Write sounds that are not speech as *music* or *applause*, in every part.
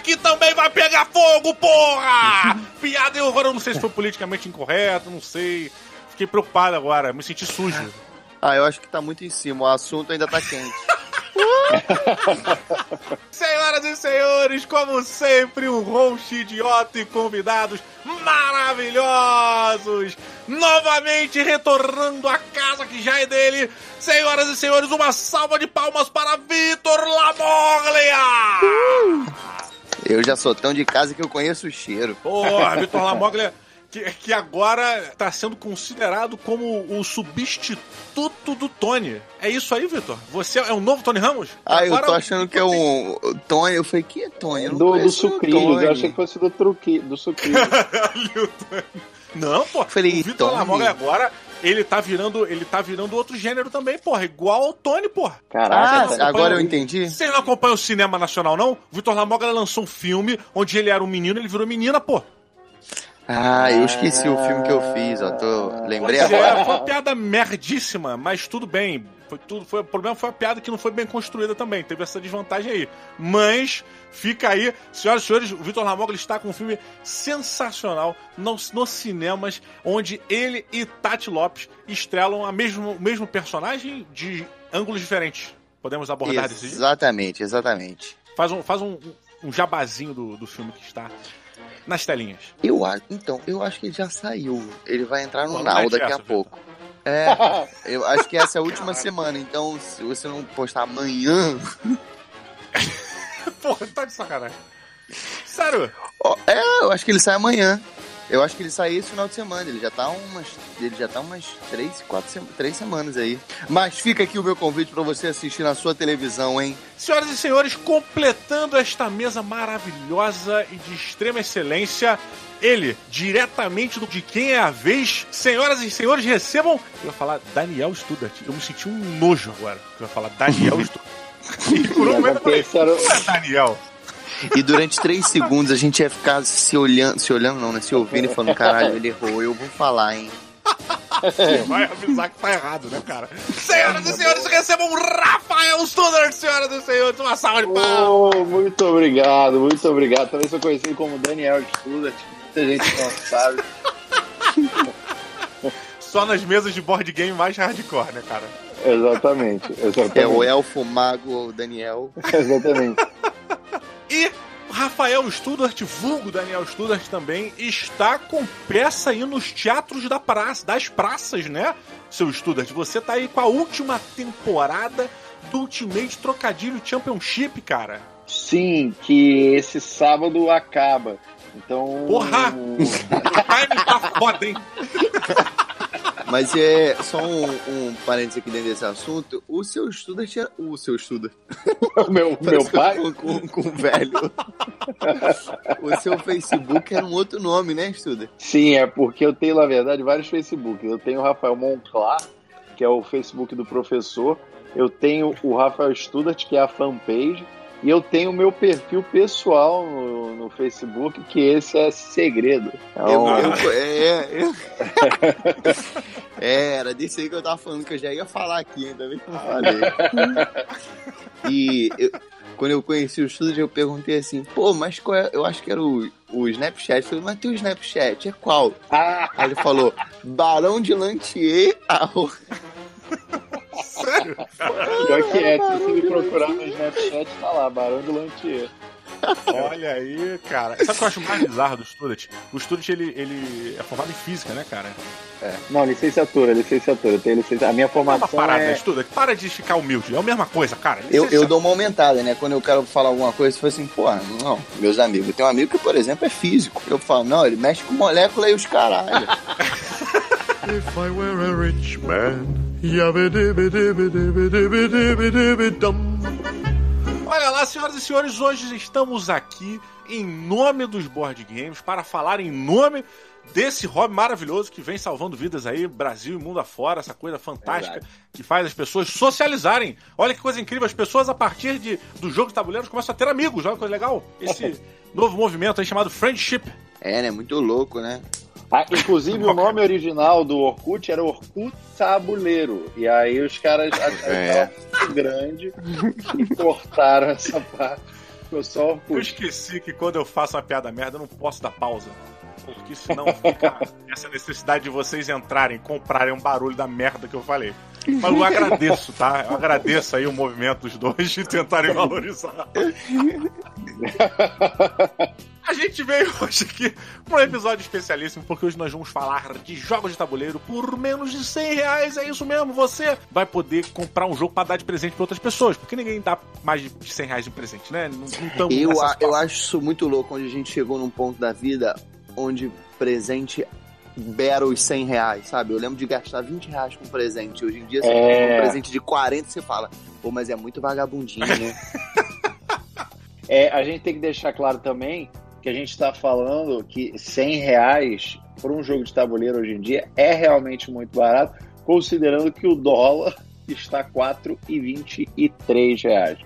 aqui também vai pegar fogo, porra! *laughs* Piada e horror, eu não sei se foi politicamente incorreto, não sei. Fiquei preocupado agora, me senti sujo. *laughs* Ah, eu acho que tá muito em cima, o assunto ainda tá quente. *laughs* Senhoras e senhores, como sempre, um host idiota e convidados maravilhosos! Novamente retornando à casa que já é dele. Senhoras e senhores, uma salva de palmas para Vitor Lamoglia! Eu já sou tão de casa que eu conheço o cheiro. Porra, *laughs* Vitor Lamoglia que, que agora está sendo considerado como o substituto do Tony. É isso aí, Vitor? Você é o novo Tony Ramos? Ah, agora eu tô achando que é um o Tony. Eu falei, que é Tony? Eu não Do, do Sucrilhos, Tony. eu achei que fosse do, truqui, do Sucrilhos. *laughs* Ali o Tony. Não, pô. Falei, o Vitor. Lamoglia agora, ele tá virando, ele tá virando outro gênero também, porra. Igual ao Tony, porra. Caraca, Ah, agora eu entendi. Vocês não acompanham o cinema nacional, não? O Vitor Lamoglia lançou um filme onde ele era um menino, ele virou menina, pô. Ah, eu esqueci o filme que eu fiz, ó. Tô... Lembrei Pois agora. é, foi uma piada merdíssima, mas tudo bem. Foi tudo, foi, o problema foi a piada que não foi bem construída também. Teve essa desvantagem aí. Mas fica aí, senhoras e senhores, o Vitor Lamoglia está com um filme sensacional nos, nos cinemas, onde ele e Tati Lopes estrelam a mesmo, o mesmo personagem de ângulos diferentes. Podemos abordar desse jeito? Exatamente, exatamente. Faz um, faz um, um jabazinho do, do filme que está nas telinhas. Eu acho, então, eu acho que ele já saiu. Ele vai entrar no Now é daqui a pouco. É, *laughs* eu acho que essa é a última semana, então se você não postar amanhã. *laughs* Porra, tá de sacanagem. Sério? Ó, é, eu acho que ele sai amanhã. Eu acho que ele sai esse final de semana. Ele já tá umas. Ele já tá umas três, quatro, sema- três semanas aí. Mas fica aqui o meu convite pra você assistir na sua televisão, hein? Senhoras e senhores, completando esta mesa maravilhosa e de extrema excelência, ele, diretamente do de quem é a vez, senhoras e senhores, recebam. Eu ia falar Daniel Studart. Eu me senti um nojo agora. Eu ia falar Daniel *laughs* Studart. E por um momento eu falei, não é Daniel. E durante três segundos a gente ia ficar se olhando, se olhando não, né? Se ouvindo e falando, caralho, ele errou, eu vou falar, hein? Você vai avisar que tá errado, né, cara? Senhoras e senhores, recebam Rafael Studart, senhoras e senhores, uma salva de palmas. Oh, muito obrigado, muito obrigado. Também sou conhecido como Daniel Student. Muita gente não sabe. Só nas mesas de board game mais hardcore, né, cara? Exatamente, exatamente. É o elfo mago o Daniel. *laughs* Exatamente. E o Rafael Studart, vulgo Daniel Studart também, está com peça aí nos teatros da praça, das praças, né, seu Studart? Você tá aí com a última temporada do Ultimate Trocadilho Championship, cara. Sim, que esse sábado acaba. Então. Porra! *laughs* O time tá foda, hein? Mas é só um, um parênteses aqui dentro desse assunto. O seu estudo tinha. O seu estudo. *laughs* meu, *laughs* meu pai. Com, com, com o velho. o seu Facebook era um outro nome, né, Estuda? Sim, é porque eu tenho, na verdade, vários Facebooks. Eu tenho o Rafael Monclar, que é o Facebook do professor. Eu tenho o Rafael Studart, que é a fanpage. E eu tenho o meu perfil pessoal no, no Facebook, que esse é segredo. Eu, Então, eu- *laughs* é, eu- é, *laughs* era disso aí que eu tava falando, que eu já ia falar aqui, ainda bem que eu falei. E eu- quando eu conheci o estúdio, eu perguntei assim, pô, mas qual é? Eu acho que era o, o Snapchat. Eu falei, mas teu Snapchat é qual? ah, Aí ele falou, Barão de Lantier. arro- Sério? *laughs* pior que é. Se você me procurar no Snapchat, tá lá, Barão do Lantier. Olha aí, cara. Sabe o que eu acho mais bizarro do Studart? O Studart, ele, ele é formado em física, né, cara? Não, licenciatura, licenciatura. Eu tenho licença... A minha Não é uma formação parada, é... Studart. Para de ficar humilde. É a mesma coisa, cara. Eu, eu dou uma aumentada, né? Quando eu quero falar alguma coisa, eu falo assim, pô, não, meus amigos. Tenho um amigo que, por exemplo, é físico. Eu falo, não, ele mexe com molécula e os caralho. *laughs* If I were a rich man. Olha lá, senhoras e senhores, hoje estamos aqui em nome dos board games para falar em nome desse hobby maravilhoso que vem salvando vidas aí, Brasil e mundo afora, essa coisa fantástica que faz as pessoas socializarem. Olha que coisa incrível, as pessoas a partir de, do jogo de tabuleiros começam a ter amigos, olha que coisa legal. Esse *laughs* novo movimento aí chamado Friendship. É, né? Muito louco, né? Ah, inclusive, o nome original do Orkut era Orkut Tabuleiro. E aí os caras *laughs* acharam É. muito grande e cortaram essa parte. Ficou só Eu Orkut. esqueci que quando eu faço uma piada merda, eu não posso dar pausa. Porque senão fica *laughs* essa necessidade de vocês entrarem, comprarem um barulho da merda que eu falei. Mas eu agradeço, tá? Eu agradeço aí o movimento dos dois de tentarem valorizar. A gente veio hoje aqui para um episódio especialíssimo, porque hoje nós vamos falar de jogos de tabuleiro por menos de 100 reais. É isso mesmo, você vai poder comprar um jogo para dar de presente para outras pessoas, porque ninguém dá mais de 100 reais de presente, né? Não, não Eu, a- eu acho isso muito louco, onde a gente chegou num ponto da vida onde presente os 100 reais, sabe? Eu lembro de gastar 20 reais com presente. Hoje em dia, você É. um presente de 40 você fala, pô, mas é muito vagabundinho, né? *laughs* É, a gente tem que deixar claro também que a gente está falando que 100 reais por um jogo de tabuleiro hoje em dia é realmente muito barato, considerando que o dólar *laughs* está 4,23 reais.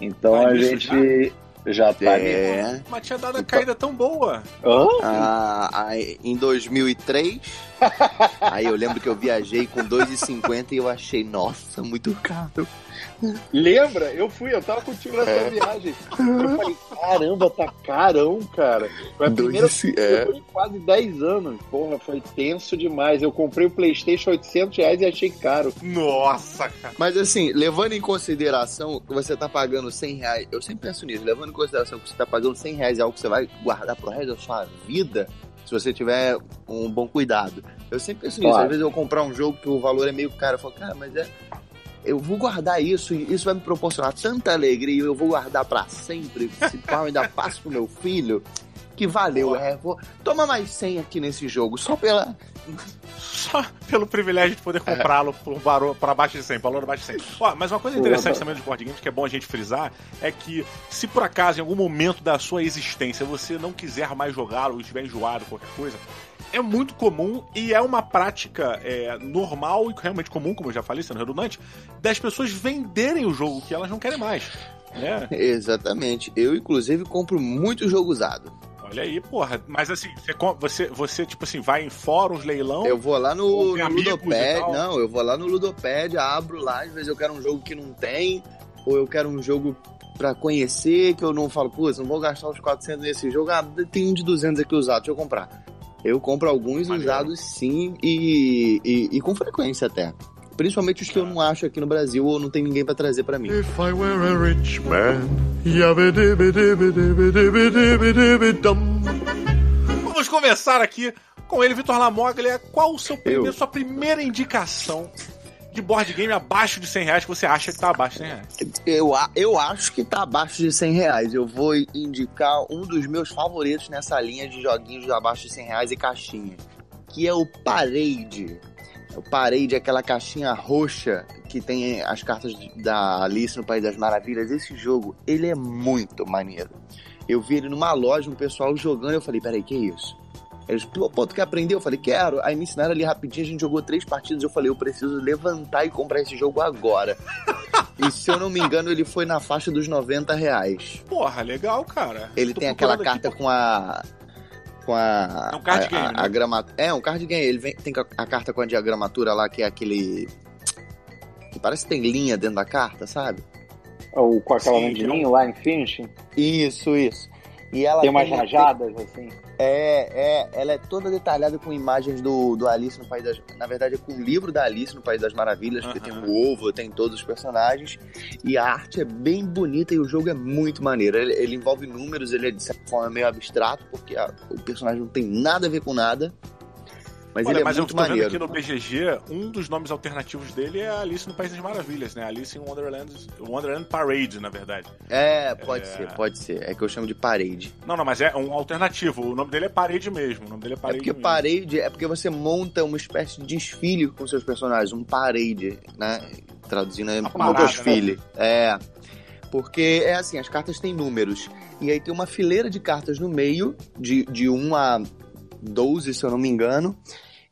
Então Tá a gente já nisso. é. Mas tinha dado a caída tão boa. Hã? Ah, aí, em 2003, *laughs* aí eu lembro que eu viajei com 2,50 e eu achei, nossa, muito caro. Lembra? Eu fui, eu tava contigo nessa É. viagem. Eu falei, caramba, tá carão, cara. Foi a primeira Dois é. em quase 10 anos. Porra, foi tenso demais. Eu comprei o Playstation 800 reais e achei caro. Nossa, cara. Mas assim, levando em consideração que você tá pagando 100 reais, eu sempre penso nisso, levando em consideração que você tá pagando 100 reais é algo que você vai guardar pro resto da sua vida, se você tiver um bom cuidado. Eu sempre penso nisso, Claro. às vezes eu comprar um jogo que o valor é meio caro, eu falo, cara, mas é. Eu vou guardar isso e isso vai me proporcionar tanta alegria, eu vou guardar pra sempre, esse pau ainda passo pro meu filho, que valeu, é, vou. Toma mais 100 aqui nesse jogo, só pela. Só pelo privilégio de poder comprá-lo por um valor para baixo de 100, valor abaixo de 100. *laughs* Ó, mas uma coisa interessante também dos board games, que é bom a gente frisar, é que se por acaso em algum momento da sua existência você não quiser mais jogá-lo ou estiver enjoado, qualquer coisa, é muito comum e é uma prática é, normal e realmente comum, como eu já falei, sendo redundante, das pessoas venderem o jogo que elas não querem mais. Né? Exatamente. Eu, inclusive, compro muito jogo usado. Olha aí, porra. Mas assim, você, você, tipo assim, vai em fóruns, leilão. Eu vou lá no, no Ludopad. Não, eu vou lá no Ludopad, abro lá, às vezes eu quero um jogo que não tem, ou eu quero um jogo pra conhecer, que eu não falo, putz, não vou gastar os 400 nesse jogo. Ah, tem um de 200 aqui usado, deixa eu comprar. Eu compro alguns usados sim e, e, e com frequência até. Principalmente os que eu não acho aqui no Brasil ou não tem ninguém pra trazer pra mim. If I were a rich man. Vamos começar aqui com ele, Vitor Lamoglia. Qual o seu primeiro, Eu. sua primeira indicação de board game abaixo de 100 reais que você acha que tá abaixo de 100 reais? Eu, eu acho que tá abaixo de 100 reais. Eu vou indicar um dos meus favoritos nessa linha de joguinhos de abaixo de 100 reais e caixinha, que é o Parade. O Parade é aquela caixinha roxa que tem as cartas da Alice no País das Maravilhas. Esse jogo, ele é muito maneiro. Eu vi ele numa loja, um pessoal jogando, eu falei, peraí, que isso? Eles, pô, pô, tu quer aprender? Eu falei, quero. Aí me ensinaram ali rapidinho, a gente jogou três partidas, eu falei, eu preciso levantar e comprar esse jogo agora. *laughs* E se eu não me engano, ele foi na faixa dos 90 reais. Porra, legal, cara. Ele Tô tem aquela carta aqui, com a. Com a. É um card a, game, a, né? a grama- É, um card game. Ele vem, tem a, a carta com a diagramatura lá, que é aquele. Que parece que tem linha dentro da carta, sabe? Ou com aquela Sim, landinha lá em Finishing. Isso, isso. E ela Tem umas rajadas, assim. É, é, ela é toda detalhada com imagens do, do Alice no País das... Na verdade, é com o livro da Alice no País das Maravilhas, porque Aham. tem o ovo, tem todos os personagens, e a arte é bem bonita e o jogo é muito maneiro. Ele, ele envolve números, ele é de certa forma meio abstrato, porque a- o personagem não tem nada a ver com nada, mas Olha, ele é mas eu muito tô vendo maneiro. aqui no BGG, um dos nomes alternativos dele é Alice no País das Maravilhas, né? Alice in Wonderland, Wonderland Parade, na verdade. É, pode É. ser, pode ser. É que eu chamo de parede. Não, não, mas é um alternativo. O nome dele é Parade mesmo. O nome dele é É Parade porque mesmo. parade é porque você monta uma espécie de desfile com seus personagens, um parade, né? Traduzindo é um desfile. É. Porque é assim, as cartas têm números. E aí tem uma fileira de cartas no meio, de, de 1 a 12, se eu não me engano.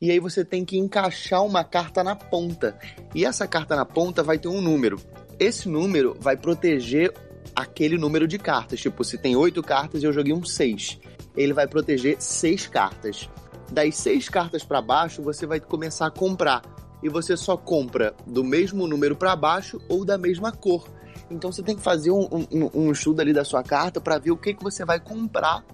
E aí você tem que encaixar uma carta na ponta. E essa carta na ponta vai ter um número. Esse número vai proteger aquele número de cartas. Tipo, se tem oito cartas e eu joguei um 6. Ele vai proteger seis cartas. Das seis cartas para baixo, você vai começar a comprar. E você só compra do mesmo número para baixo ou da mesma cor. Então você tem que fazer um, um, um estudo ali da sua carta para ver o que, que você vai comprar.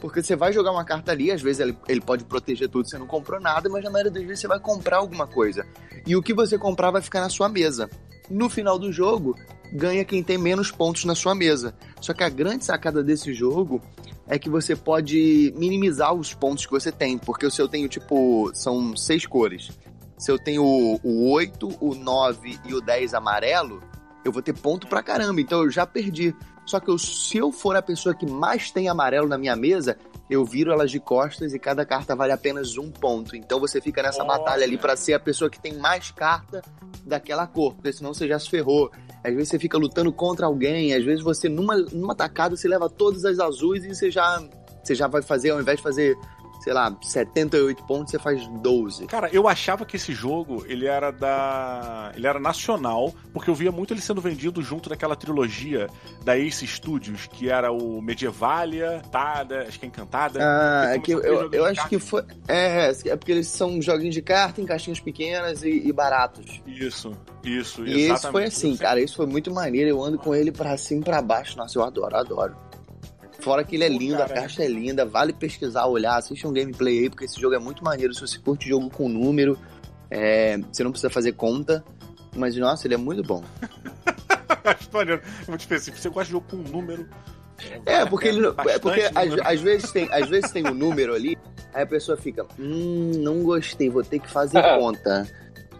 Porque você vai jogar uma carta ali, às vezes ele, ele pode proteger tudo, você não comprou nada, mas na maioria das vezes você vai comprar alguma coisa. E o que você comprar vai ficar na sua mesa. No final do jogo, ganha quem tem menos pontos na sua mesa. Só que a grande sacada desse jogo é que você pode minimizar os pontos que você tem, porque o seu tenho tipo são seis cores. Se eu tenho o 8, o 9 e o 10 amarelo, eu vou ter ponto pra caramba, então eu já perdi. Só que eu, se eu for a pessoa que mais tem amarelo na minha mesa, eu viro elas de costas e cada carta vale apenas um ponto. Então você fica nessa Olha. batalha ali para ser a pessoa que tem mais carta daquela cor, porque senão você já se ferrou. Às vezes você fica lutando contra alguém, às vezes você numa, numa tacada você leva todas as azuis e você já você já vai fazer ao invés de fazer, sei lá, 78 pontos, você faz 12. Cara, eu achava que esse jogo, ele era da. Ele era nacional, porque eu via muito ele sendo vendido junto daquela trilogia da Ace Studios, que era o Medievalia, Tada, acho que é Encantada. Ah, é que eu, eu, acho que foi. É, é porque eles são joguinhos de carta em caixinhas pequenas e, e baratos. Isso, isso, E esse exatamente. foi assim, cara. Isso foi muito maneiro. Eu ando com ele pra cima e pra baixo. Nossa, eu adoro, adoro. Fora que ele é lindo, a caixa é linda. Vale pesquisar, olhar, assiste um gameplay aí, porque esse jogo é muito maneiro. Se você curte jogo com número, é, você não precisa fazer conta. Mas, nossa, ele é muito bom. *laughs* Acho maneiro, é muito específico. Você gosta de jogo com número. É, porque ele é porque às, às vezes tem, às vezes tem um número ali, aí a pessoa fica, hum, não gostei, vou ter que fazer *laughs* conta.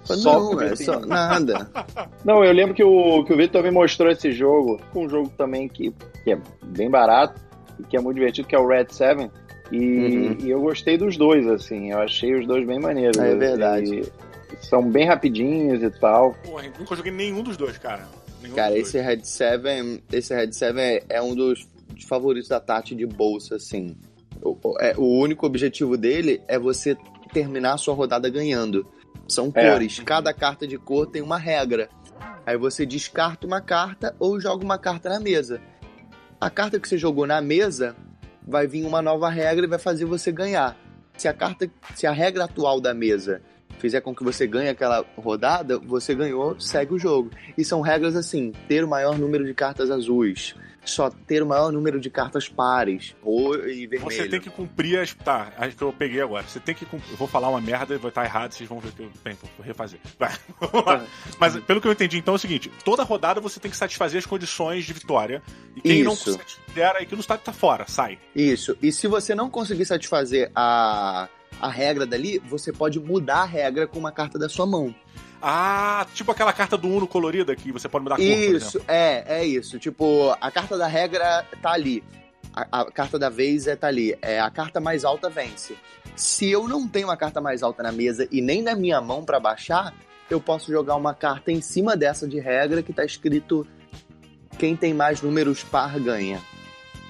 Fala, Só não, é só nada. *laughs* Não, eu lembro que o, que o Vitor me mostrou esse jogo, um jogo também que, que é bem barato que é muito divertido, que é o Red Seven. E, Uhum. e eu gostei dos dois, assim. Eu achei os dois bem maneiros. É assim, verdade. e são bem rapidinhos e tal. Porra, nunca joguei nenhum dos dois, cara. Nenhum Cara, dos esse Red 7, esse Red 7 é, é um dos favoritos da Tati de bolsa, assim. O, o- é, o único objetivo dele é você terminar a sua rodada ganhando. São É. cores, cada carta de cor tem uma regra. Aí você descarta uma carta ou joga uma carta na mesa. A carta que você jogou na mesa vai vir uma nova regra e vai fazer você ganhar. Se a carta, se a regra atual da mesa fizer com que você ganhe aquela rodada, você ganhou, segue o jogo. E são regras assim: ter o maior número de cartas azuis, só ter o maior número de cartas pares, ou e vermelho. Você tem que cumprir as. Tá, acho que eu peguei agora. Você tem que cumprir. Eu vou falar uma merda e vai estar errado, vocês vão ver que eu. Bem, vou refazer. *laughs* Vai, vamos lá. Mas pelo que eu entendi, então é o seguinte: toda rodada você tem que satisfazer as condições de vitória. E quem não Isso. satisfizer aquilo está tá fora, sai. Isso. E se você não conseguir satisfazer a, a regra dali, você pode mudar a regra com uma carta da sua mão. Ah, tipo aquela carta do Uno colorida que você pode mudar a cor. Isso, é, é isso. Tipo, a carta da regra tá ali. A, a carta da vez é tá ali. É, a carta mais alta vence. Se eu não tenho uma carta mais alta na mesa e nem na minha mão pra baixar, eu posso jogar uma carta em cima dessa de regra que tá escrito quem tem mais números par ganha.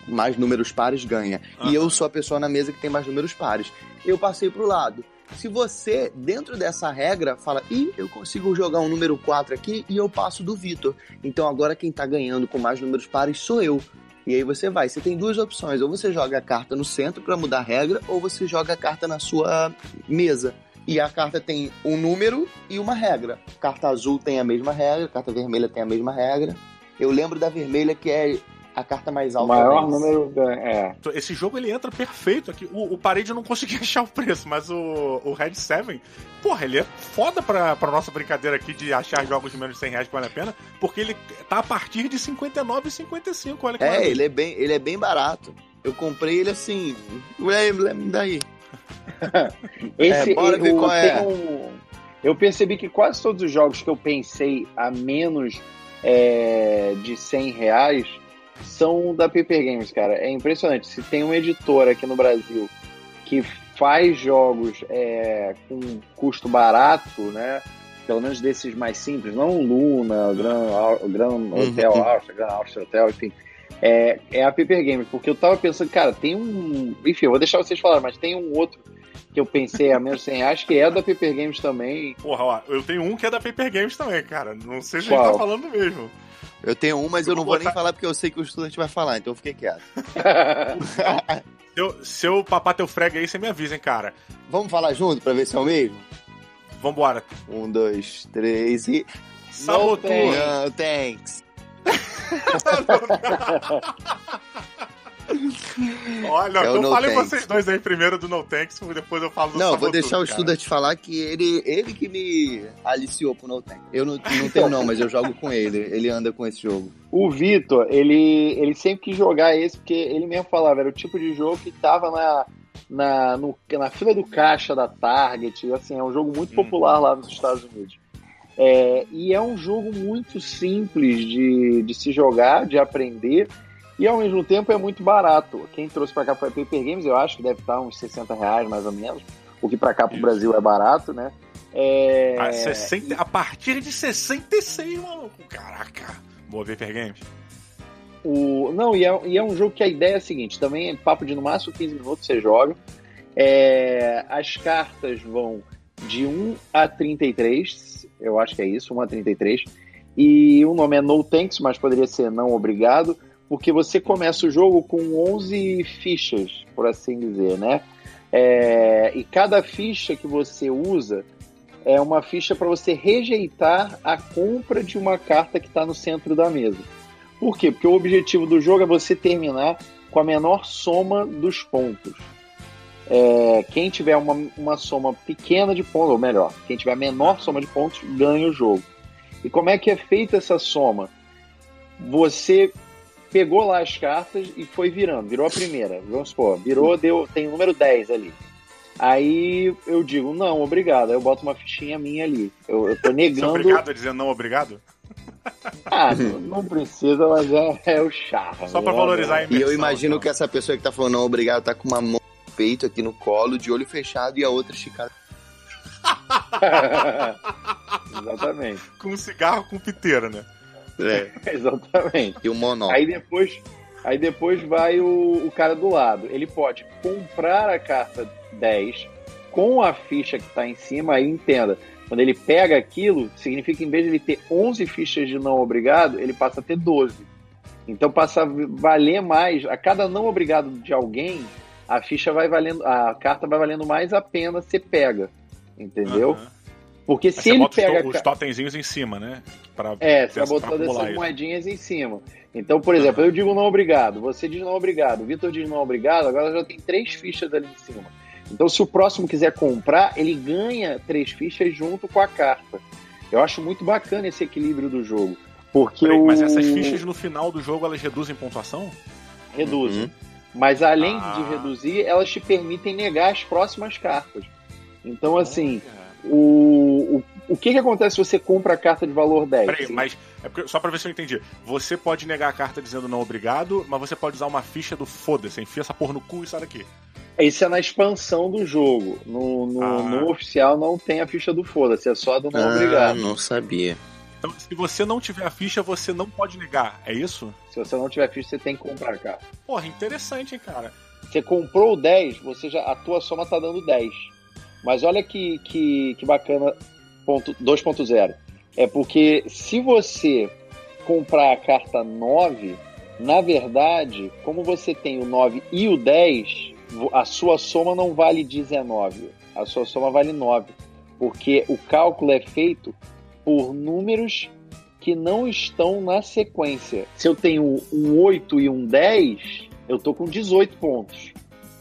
Mais números pares ganha. Aham. E eu sou a pessoa na mesa que tem mais números pares. Eu passei pro lado. Se você, dentro dessa regra, fala, ih, eu consigo jogar um número 4 aqui e eu passo do Vitor. Então agora quem tá ganhando com mais números pares sou eu. E aí você vai. Você tem duas opções. Ou você joga a carta no centro para mudar a regra, ou você joga a carta na sua mesa. E a carta tem um número e uma regra. Carta azul tem a mesma regra, carta vermelha tem a mesma regra. Eu lembro da vermelha que é a carta mais O alta. maior vence. número. da- É. Então, Esse jogo ele entra perfeito aqui. O, o parede eu não consegui *laughs* achar o preço, mas o, o Red 7, porra, ele é foda pra, pra nossa brincadeira aqui de achar jogos de menos de 100 reais que vale a pena, porque ele tá a partir de R$ 59,55. Olha que É, maravilha. ele é bem, ele é bem barato. Eu comprei ele assim. Ué, me daí. *laughs* Esse, É, bora ver eu, qual é. um- eu percebi que quase todos os jogos que eu pensei a menos é, de 100 reais são da Paper Games, cara. É impressionante. Se tem uma editora aqui no Brasil que faz jogos é, com custo barato, né? Pelo menos desses mais simples, não o Luna, o Gran, Gran Hotel Uhum. Austria, Gran Austria Hotel, enfim. É, é a Paper Games, porque eu tava pensando, cara, tem um. Enfim, eu vou deixar vocês falarem, mas tem um outro que eu pensei a menos de 100 reais, que é da Paper Games também. Porra, ó, eu tenho um que é da Paper Games também, cara. Não sei se a gente tá falando mesmo. Eu tenho um, mas eu, Eu não vou vou nem botar- falar porque eu sei que o estudante vai falar, então eu fiquei quieto. *laughs* Seu, seu papá teu frega aí, você me avisa, hein, cara. Vamos falar junto pra ver se é o mesmo? Vambora. Um, dois, três e. Não, thanks. *laughs* *laughs* *laughs* Olha, É o eu No falei Thanks. vocês dois aí primeiro do No Thanks, depois eu falo do Não, vou deixar o cara. estudante falar que ele, ele que me aliciou pro No Tank. Eu não, não tenho, não, mas eu jogo com ele. Ele anda com esse jogo. O Vitor, ele, ele sempre quis jogar esse, porque ele mesmo falava, era o tipo de jogo que tava na, na, no- na fila do caixa da Target. Assim, é um jogo muito Hum. popular lá nos Estados Unidos. É, e é um jogo muito simples de, de se jogar, de aprender, e ao mesmo tempo é muito barato. Quem trouxe pra cá foi a Paper Games, eu acho que deve estar uns 60 reais mais ou menos, o que pra cá pro Isso. Brasil é barato, né? É, A, 60 a partir de 66, maluco. Caraca. Boa Paper Games. O, não, e é, e é um jogo que a ideia é a seguinte: também é papo de no máximo 15 minutos você joga. É, as cartas vão de 1 a 33, eu acho que é isso, 1 a 33. E o nome é No Tanks, mas poderia ser Não Obrigado, porque você começa o jogo com 11 fichas, por assim dizer, né? É, e cada ficha que você usa é uma ficha para você rejeitar a compra de uma carta que está no centro da mesa. Por quê? Porque o objetivo do jogo é você terminar com a menor soma dos pontos. É, quem tiver uma, uma soma pequena de pontos, ou melhor, quem tiver a menor soma de pontos, ganha o jogo. E como é que é feita essa soma? Você pegou lá as cartas e foi virando. Virou a primeira, vamos supor, virou, deu, tem o número 10 ali. Aí eu digo, não, obrigado. Aí eu boto uma fichinha minha ali. Eu, eu tô Você é negando. obrigado a dizer não obrigado? Ah, *laughs* não, não precisa, mas é, é o charme. Só pra né? valorizar a E imersão. eu imagino então. que essa pessoa que tá falando não obrigado tá com uma mão no peito aqui no colo, de olho fechado, e a outra esticada. *laughs* *laughs* Exatamente. Com um cigarro com piteira, né? É. *laughs* Exatamente. E o monóculo. Aí depois, aí depois vai o, o cara do lado. Ele pode comprar a carta 10 com a ficha que está em cima, aí entenda. Quando ele pega aquilo, significa que em vez de ele ter 11 fichas de não obrigado, ele passa a ter 12. Então passa a valer mais. A cada não obrigado de alguém, a ficha vai valendo, a carta vai valendo mais a pena ser pega. Entendeu? Aham. Porque se você ele bota os pega. to- os totemzinhos em cima, né? Pra, É, você vai botando essas isso. moedinhas em cima. Então, por exemplo, eu digo não obrigado, você diz não obrigado, o Vitor diz não obrigado, agora já tem três fichas ali em cima. Então, se o próximo quiser comprar, ele ganha três fichas junto com a carta. Eu acho muito bacana esse equilíbrio do jogo. Porque Peraí, o... mas essas fichas no final do jogo, elas reduzem pontuação? reduzem. Uhum. Mas além Ah. de reduzir, elas te permitem negar as próximas cartas. Então, assim, Olha. O, o, o que, que acontece se você compra a carta de valor 10? Peraí, mas é porque- só pra ver se eu entendi. Você pode negar a carta dizendo não obrigado, mas você pode usar uma ficha do foda-se, enfia essa porra no cu e sai daqui. Isso é na expansão do jogo. No, no, Ah. no oficial não tem a ficha do foda-se, é só do não Ah, obrigado. não sabia. Então, se você não tiver a ficha, você não pode negar, é isso? Se você não tiver ficha, você tem que comprar a carta. Porra, interessante, hein, cara. Você comprou o 10, você já, a tua soma tá dando 10. Mas olha que, que, que bacana ponto 2.0. É porque se você comprar a carta 9, na verdade, como você tem o 9 e o 10, vo- a sua soma não vale 19. A sua soma vale 9. Porque o cálculo é feito por números que não estão na sequência. Se eu tenho um 8 e um 10, eu tô com 18 pontos.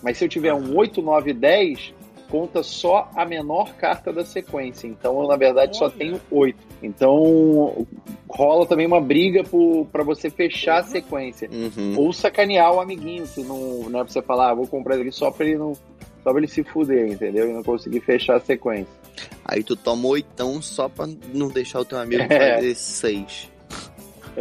Mas se eu tiver um 8, 9 e 10, conta só a menor carta da sequência. Então eu, na verdade, só Olha. tenho 8. Então rola também uma briga para você fechar a sequência. Uhum. Ou sacanear o amiguinho, que não, não é pra você falar, ah, vou comprar aqui só pra ele não. Só pra ele se fuder, entendeu? E não conseguir fechar a sequência. Aí tu toma oitão só pra não deixar o teu amigo É. fazer seis.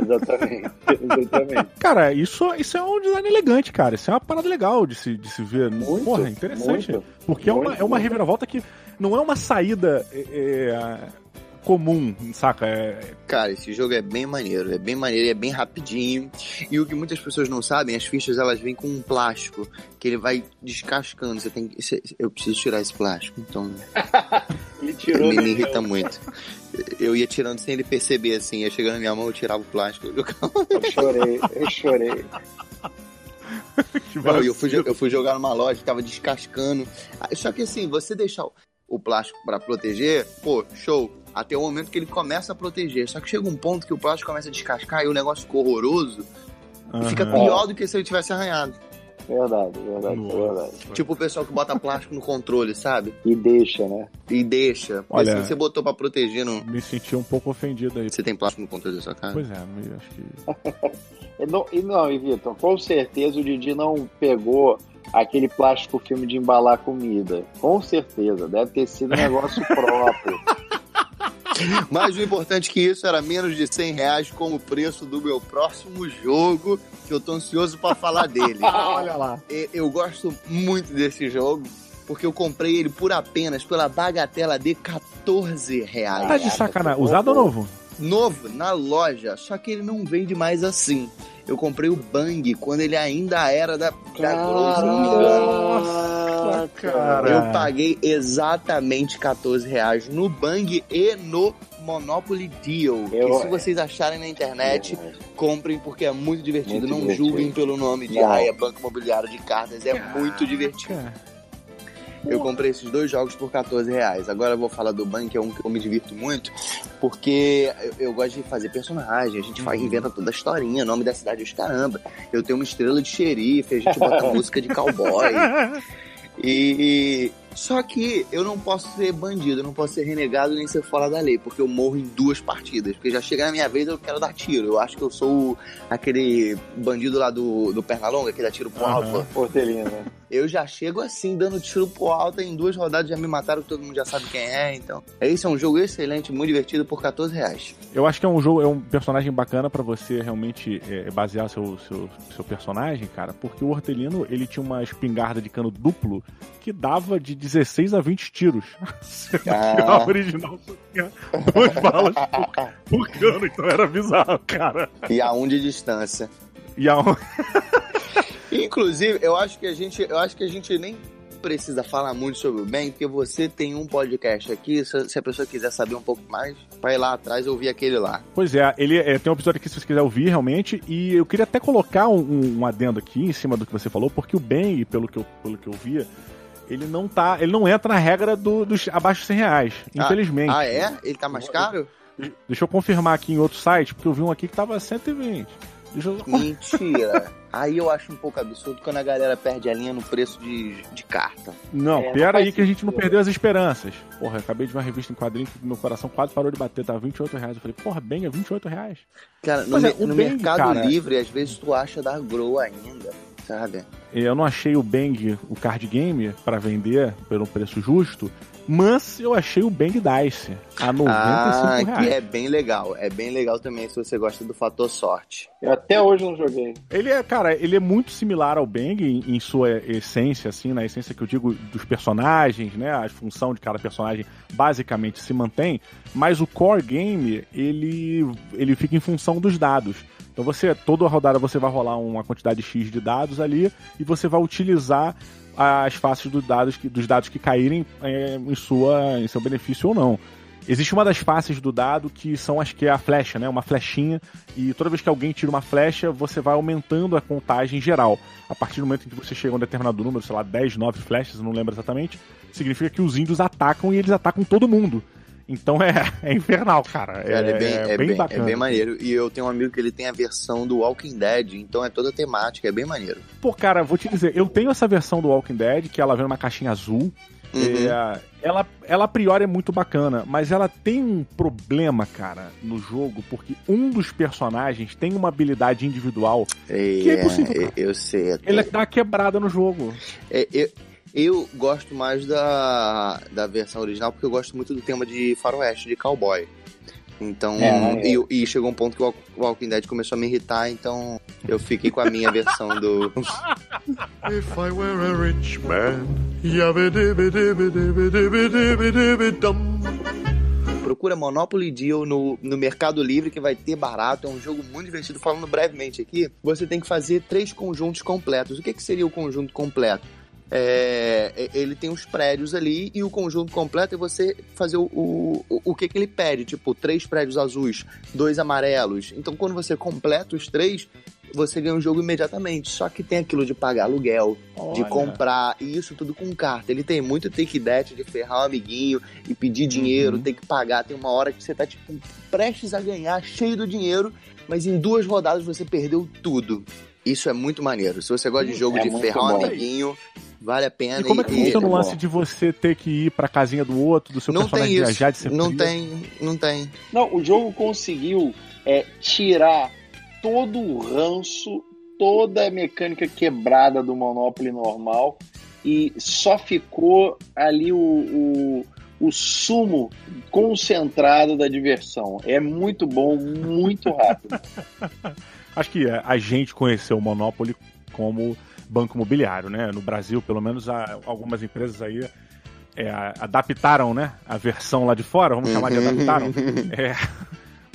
Exatamente. Exatamente. Cara, isso, isso é um design elegante, cara. Isso é uma parada legal de se, de se ver. Muito, Porra, interessante. muito. Porque é uma, Muito, é uma muito. reviravolta que não é uma saída é, é, comum, saca? É, Cara, esse jogo é bem maneiro, é bem maneiro, é bem rapidinho. E o que muitas pessoas não sabem, as fichas elas vêm com um plástico que ele vai descascando. Você tem que, eu preciso tirar esse plástico, então *laughs* Ele tirou. me, me do- irrita muito. eu ia tirando sem ele perceber, assim. Ia chegando na minha mão, eu tirava o plástico. Eu, Eu chorei, eu chorei. *laughs* Que Não, eu, fui, eu fui jogar numa loja, tava descascando. Ah, Só que assim, você deixar o- plástico pra proteger, pô, show. Até o momento que ele começa a proteger. Só que chega um ponto que o plástico começa a descascar e o negócio ficou horroroso. E fica pior do que se ele tivesse arranhado. Verdade, verdade, Nossa. verdade. Tipo o pessoal que bota plástico no controle, sabe? E deixa, né? E deixa. Olha- assim, você botou pra proteger, não... Me senti um pouco ofendido aí. você tem plástico no controle da sua casa? Pois é, eu acho que. *laughs* E não, e não, e Vitor, com certeza o Didi não pegou aquele plástico filme de embalar comida. Com certeza, deve ter sido um negócio *laughs* próprio. Mas o importante que isso era menos de 100 reais como o preço do meu próximo jogo, que eu tô ansioso pra falar dele. *laughs* Olha lá. Eu gosto muito desse jogo, porque eu comprei ele por apenas, pela bagatela de 14 reais. Tá de sacanagem. Usado ou novo? Novo, na loja, só que ele não vende mais assim. Eu comprei o Bang quando ele ainda era da, da Grow, se não me engano. Nossa, cara. Eu paguei exatamente 14 reais no Bang e no Monopoly Deal. Eu- E se vocês acharem na internet, comprem porque é muito divertido. Muito não divertido. julguem pelo nome de ah, é Banco Imobiliário de Cartas. É muito divertido. Cara, Eu comprei esses dois jogos por 14 reais. Agora eu vou falar do Bank, que é um que eu me divirto muito, porque eu, eu gosto de fazer personagem, a gente faz, inventa toda a historinha, nome da cidade, os caramba. Eu tenho uma estrela de xerife, a gente bota *laughs* música de cowboy. E. Só que eu não posso ser bandido, eu não posso ser renegado nem ser fora da lei, porque eu morro em duas partidas. Porque já chega na minha vez eu quero dar tiro. Eu acho que eu sou aquele bandido lá do, do Pernalonga que dá tiro pro Aham. alto. Portelina. Eu já chego assim, dando tiro pro alto. Em duas rodadas já me mataram, todo mundo já sabe quem é. Então, esse é um jogo excelente, muito divertido por 14 reais. Eu acho que é um jogo, é um personagem bacana pra você realmente é, basear seu, seu, seu personagem, cara, porque o Hortelino, ele tinha uma espingarda de cano duplo que dava de 16 a 20 tiros. *laughs* Sendo que Ah. a original só tinha duas *laughs* balas por, por cano, então era bizarro, cara. E a um de distância. E a, *laughs* Inclusive, eu acho que a gente, eu acho que a gente nem precisa falar muito sobre o bem, porque você tem um podcast aqui, se, a pessoa quiser saber um pouco mais, vai lá atrás e ouvir aquele lá. Pois é, ele é, tem um episódio aqui se você quiser ouvir realmente, e eu queria até colocar um, um- adendo aqui em cima do que você falou, porque o Bang, pelo que eu, pelo que eu via, ele não tá. Ele não entra na regra do- dos abaixo de 100 reais, infelizmente. Ah, é? Ele tá mais caro? Deixa eu confirmar aqui em outro site, porque eu vi um aqui que tava 120. Mentira. Aí eu acho um pouco absurdo quando a galera perde a linha no preço de, de carta. Não, É, não pera aí que a gente não perdeu as esperanças. Porra, eu acabei de ver uma revista em quadrinho que meu coração quase parou de bater, tava 28 reais. Eu falei, porra, Bang é 28 reais. Cara, no, é, no Bang, Mercado cara- Livre, às vezes tu acha da Grow ainda, sabe? Eu não achei o Bang, o card game, pra vender pelo preço justo, mas eu achei o Bang Dice a 95 Ah, reais. que é bem legal. É bem legal também se você gosta do fator sorte. Eu até hoje não joguei. Ele é, cara, ele é muito similar ao Bang em, em sua essência, assim, na essência que eu digo dos personagens, né? A função de cada personagem basicamente se mantém, mas o core game, ele, ele fica em função dos dados. Então você, toda rodada você vai rolar uma quantidade X de dados ali e você vai utilizar as faces dos dados que, dos dados que caírem é, em, sua, em seu benefício ou não. Existe uma das faces do dado que são as que é a flecha, né? Uma flechinha. E toda vez que alguém tira uma flecha, você vai aumentando a contagem geral. A partir do momento em que você chega a um determinado número, sei lá, 10, 9 flechas, não lembro exatamente, significa que os índios atacam e eles atacam todo mundo. Então é, é infernal, cara. É, Cara, é, bem, é, bem, bacana. é bem maneiro. E eu tenho um amigo que ele tem a versão do Walking Dead, então é toda temática, é bem maneiro. Pô, cara, vou te dizer, eu tenho essa versão do Walking Dead, que ela vem numa caixinha azul. Uhum. É, ela, ela a priori é muito bacana, mas ela tem um problema, cara, no jogo, porque um dos personagens tem uma habilidade individual que é impossível, cara. eu, sei. até. Ele dá uma quebrada no jogo. É, eu, eu gosto mais da, da versão original porque eu gosto muito do tema de faroeste, de cowboy. Então, É, é. E, e chegou um ponto que o Walking Dead começou a me irritar, então eu fiquei com a minha versão do. *laughs* If I were a rich man. Procura Monopoly Deal no, no Mercado Livre, que vai ter barato. É um jogo muito divertido. Falando brevemente aqui, você tem que fazer três conjuntos completos. O que, que seria o conjunto completo? É, ele tem os prédios ali e o conjunto completo é você fazer o, o, o que, que ele pede. Tipo, três prédios azuis, dois amarelos. Então, quando você completa os três, você ganha o jogo imediatamente. Só que tem aquilo de pagar aluguel, de Olha. comprar, e isso tudo com carta. Ele tem muito take that de ferrar o amiguinho e pedir dinheiro, Uhum. tem que pagar. Tem uma hora que você tá, tipo, prestes a ganhar, cheio do dinheiro, mas em duas rodadas você perdeu tudo. Isso é muito maneiro. Se você gosta de jogo É de ferrar um bom. amiguinho, vale a pena. E como é que funciona o lance de você ter que ir pra casinha do outro, do seu Não personagem tem isso. viajar, de ser Não preso? tem, não tem. Não, o jogo conseguiu é, tirar todo o ranço, toda a mecânica quebrada do Monopoly normal e só ficou ali o, o, o sumo concentrado da diversão. É muito bom, muito rápido. *laughs* Acho que a gente conheceu o Monopoly como banco imobiliário, né? No Brasil, pelo menos, algumas empresas aí é, adaptaram, né? A versão lá de fora, vamos chamar de adaptaram. *laughs* É,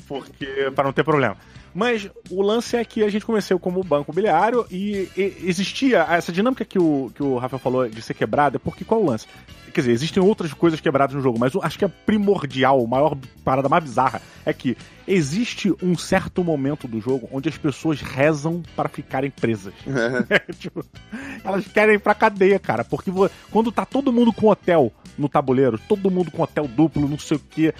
porque para não ter problema. Mas o lance é que a gente conheceu como banco imobiliário e, e existia essa dinâmica que o, que o Rafael falou de ser quebrada, porque qual é o lance? Quer dizer, existem outras coisas quebradas no jogo, mas acho que a primordial, a maior parada mais bizarra é que existe um certo momento do jogo onde as pessoas rezam para ficarem presas. *laughs* *laughs* Tipo, elas querem ir pra cadeia, cara. Porque quando tá todo mundo com hotel no tabuleiro, todo mundo com hotel duplo, não sei o quê.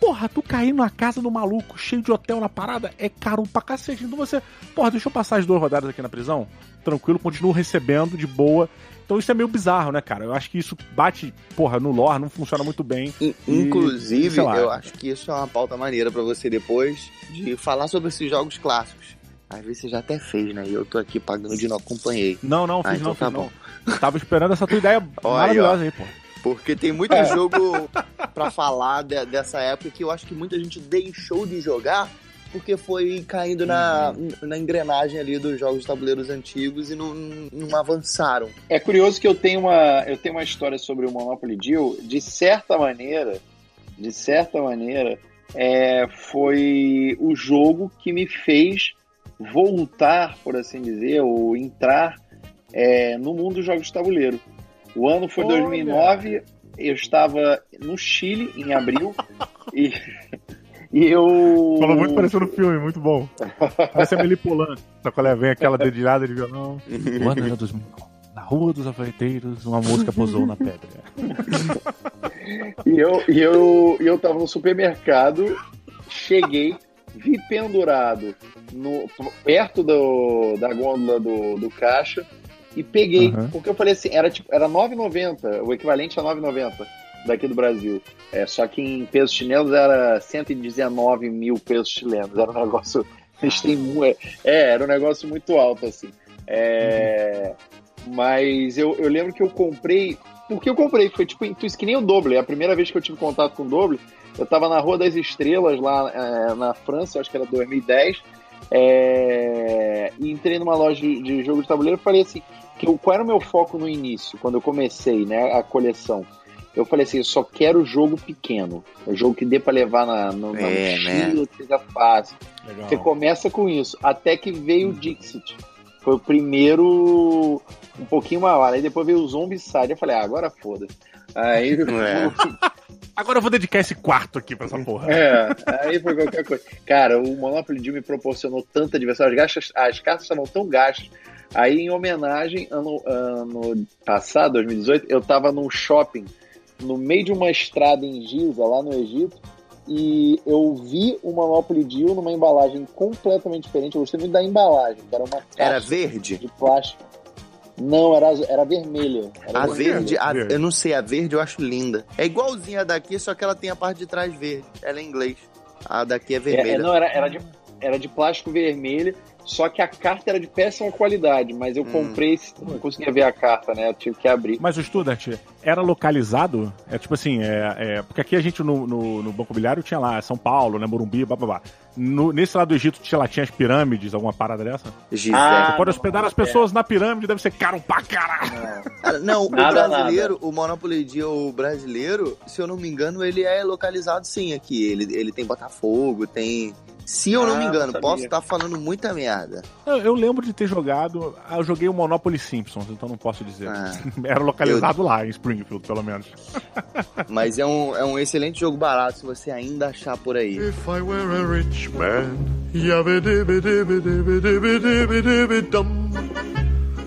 Porra, tu cair na casa do maluco, cheio de hotel na parada, é caro pra cacete. Então você, porra, deixa eu passar as duas rodadas aqui na prisão, tranquilo, continuo recebendo de boa. Então isso é meio bizarro, né, cara? Eu acho que isso bate, porra, no lore, não funciona muito bem. In- E, Inclusive, sei lá. eu acho que isso é uma pauta maneira pra você depois de falar sobre esses jogos clássicos. Às vezes você já até fez, né? E eu tô aqui pagando de não acompanhei. Não, não, Ah, fiz então não, tá fiz não. Eu tava esperando essa tua ideia *laughs* Olha, maravilhosa aí, pô. Porque tem muito jogo pra falar de- dessa época que eu acho que muita gente deixou de jogar porque foi caindo na, na engrenagem ali dos jogos de tabuleiros antigos e não, não avançaram. É curioso que eu tenho uma, eu tenho uma história sobre o Monopoly Deal. De certa maneira, de certa maneira, é, foi o jogo que me fez voltar, por assim dizer, ou entrar é, no mundo dos jogos de tabuleiro. O ano foi Olha! 2009, eu estava no Chile em abril e, e eu Falou muito parecendo no filme, muito bom. Parece a Meli Polan. Sabe qual é? Vem aquela dedilhada de violão. O ano era 2009. Na Rua dos Afoiteiros, uma mosca pousou na pedra. E eu, e eu, e eu tava no supermercado, cheguei, vi pendurado no, perto do, da gôndola do, do caixa e peguei. Uhum. Porque eu falei assim, era tipo, era 9,90, o equivalente a 9,90 daqui do Brasil. É, só que em pesos chilenos era 119 mil pesos chilenos. Era um negócio. *laughs* Eles têm mu- é, era um negócio muito alto, assim. É, Mas eu, eu lembro que eu comprei. Porque eu comprei, foi tipo isso que nem o Doble. É a primeira vez que eu tive contato com o Doble. Eu tava na Rua das Estrelas, lá é, na França, acho que era 2010. é, e entrei numa loja de, de jogo de tabuleiro e falei assim: que eu- qual era o meu foco no início, quando eu comecei né, a coleção? Eu falei assim: eu só quero jogo pequeno. Um jogo que dê pra levar na, no, na É, mochila, que seja fácil. Legal. Você começa com isso, até que veio o Dixit. Foi o primeiro um pouquinho maior. Aí depois veio o Zombicide. Eu falei, ah, agora foda. Aí, *laughs* É. *laughs* Agora eu vou dedicar esse quarto aqui pra essa porra. é, aí foi qualquer coisa. Cara, o Monopoly Deal me proporcionou tanta diversão. As, gastas, as cartas estavam tão gastas. Aí, em homenagem, ano, ano passado, 2018, eu tava num shopping no meio de uma estrada em Giza, lá no Egito, e eu vi o Monopoly Deal numa embalagem completamente diferente. Eu gostei muito da embalagem, que era uma caixa Era verde? de plástico. Não, era, era vermelha. Era A verde, a- verde. eu não sei, a verde eu acho linda. É igualzinha a daqui, só que ela tem a parte de trás verde. Ela é em inglês. A daqui é É, é, vermelha. não, era, era, de, era de plástico vermelho, só que a carta era de péssima qualidade, mas eu Hum. comprei, não conseguia ver a carta, né? Eu tive que abrir. Mas o Student era localizado? É tipo assim, é, é- porque aqui a gente no, no, no Banco Imobiliário tinha lá São Paulo, né, Morumbi, bababá. No, nesse lado do Egito tinha lá tinha as pirâmides, alguma parada dessa? Gizé. Ah, Você pode hospedar não, as pessoas na pirâmide, deve ser caro pra caralho. Cara, não, Nada, o brasileiro, o Monopoly Deal brasileiro, se eu não me engano, ele é localizado sim aqui. Ele, ele tem Botafogo, tem. Se eu não Ah, me engano, não posso estar falando muita merda. Eu, eu lembro de ter jogado. ah, Eu joguei o Monopoly Simpsons, então não posso dizer. Ah. *laughs* Era localizado lá, em Springfield, pelo menos. *laughs* Mas é um, é um excelente jogo barato se você ainda achar por aí. If I were a rich man.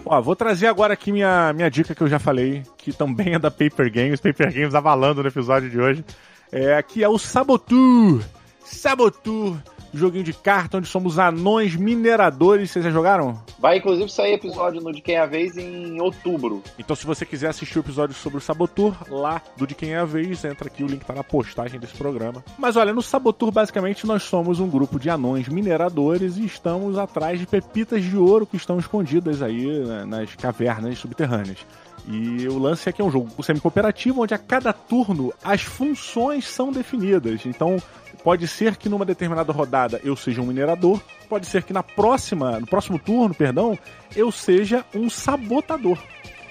Ó, vou trazer agora aqui minha, minha dica que eu já falei, que também é da Paper Games, *laughs* Paper Games avalando no episódio de hoje, é, que é o Sabotur. Sabotur, joguinho de carta onde somos anões mineradores. Vocês já jogaram? Vai inclusive sair episódio no De Quem é a Vez em outubro. Então, se você quiser assistir o episódio sobre o Sabotur, lá do De Quem é a Vez, entra aqui, o link tá na postagem desse programa. Mas olha, no Sabotur, basicamente, nós somos um grupo de anões mineradores e estamos atrás de pepitas de ouro que estão escondidas aí né, nas cavernas subterrâneas. E o lance é que é um jogo semi-cooperativo, onde a cada turno as funções são definidas. Então, pode ser que numa determinada rodada eu seja um minerador, pode ser que na próxima, no próximo turno, perdão, eu seja um sabotador.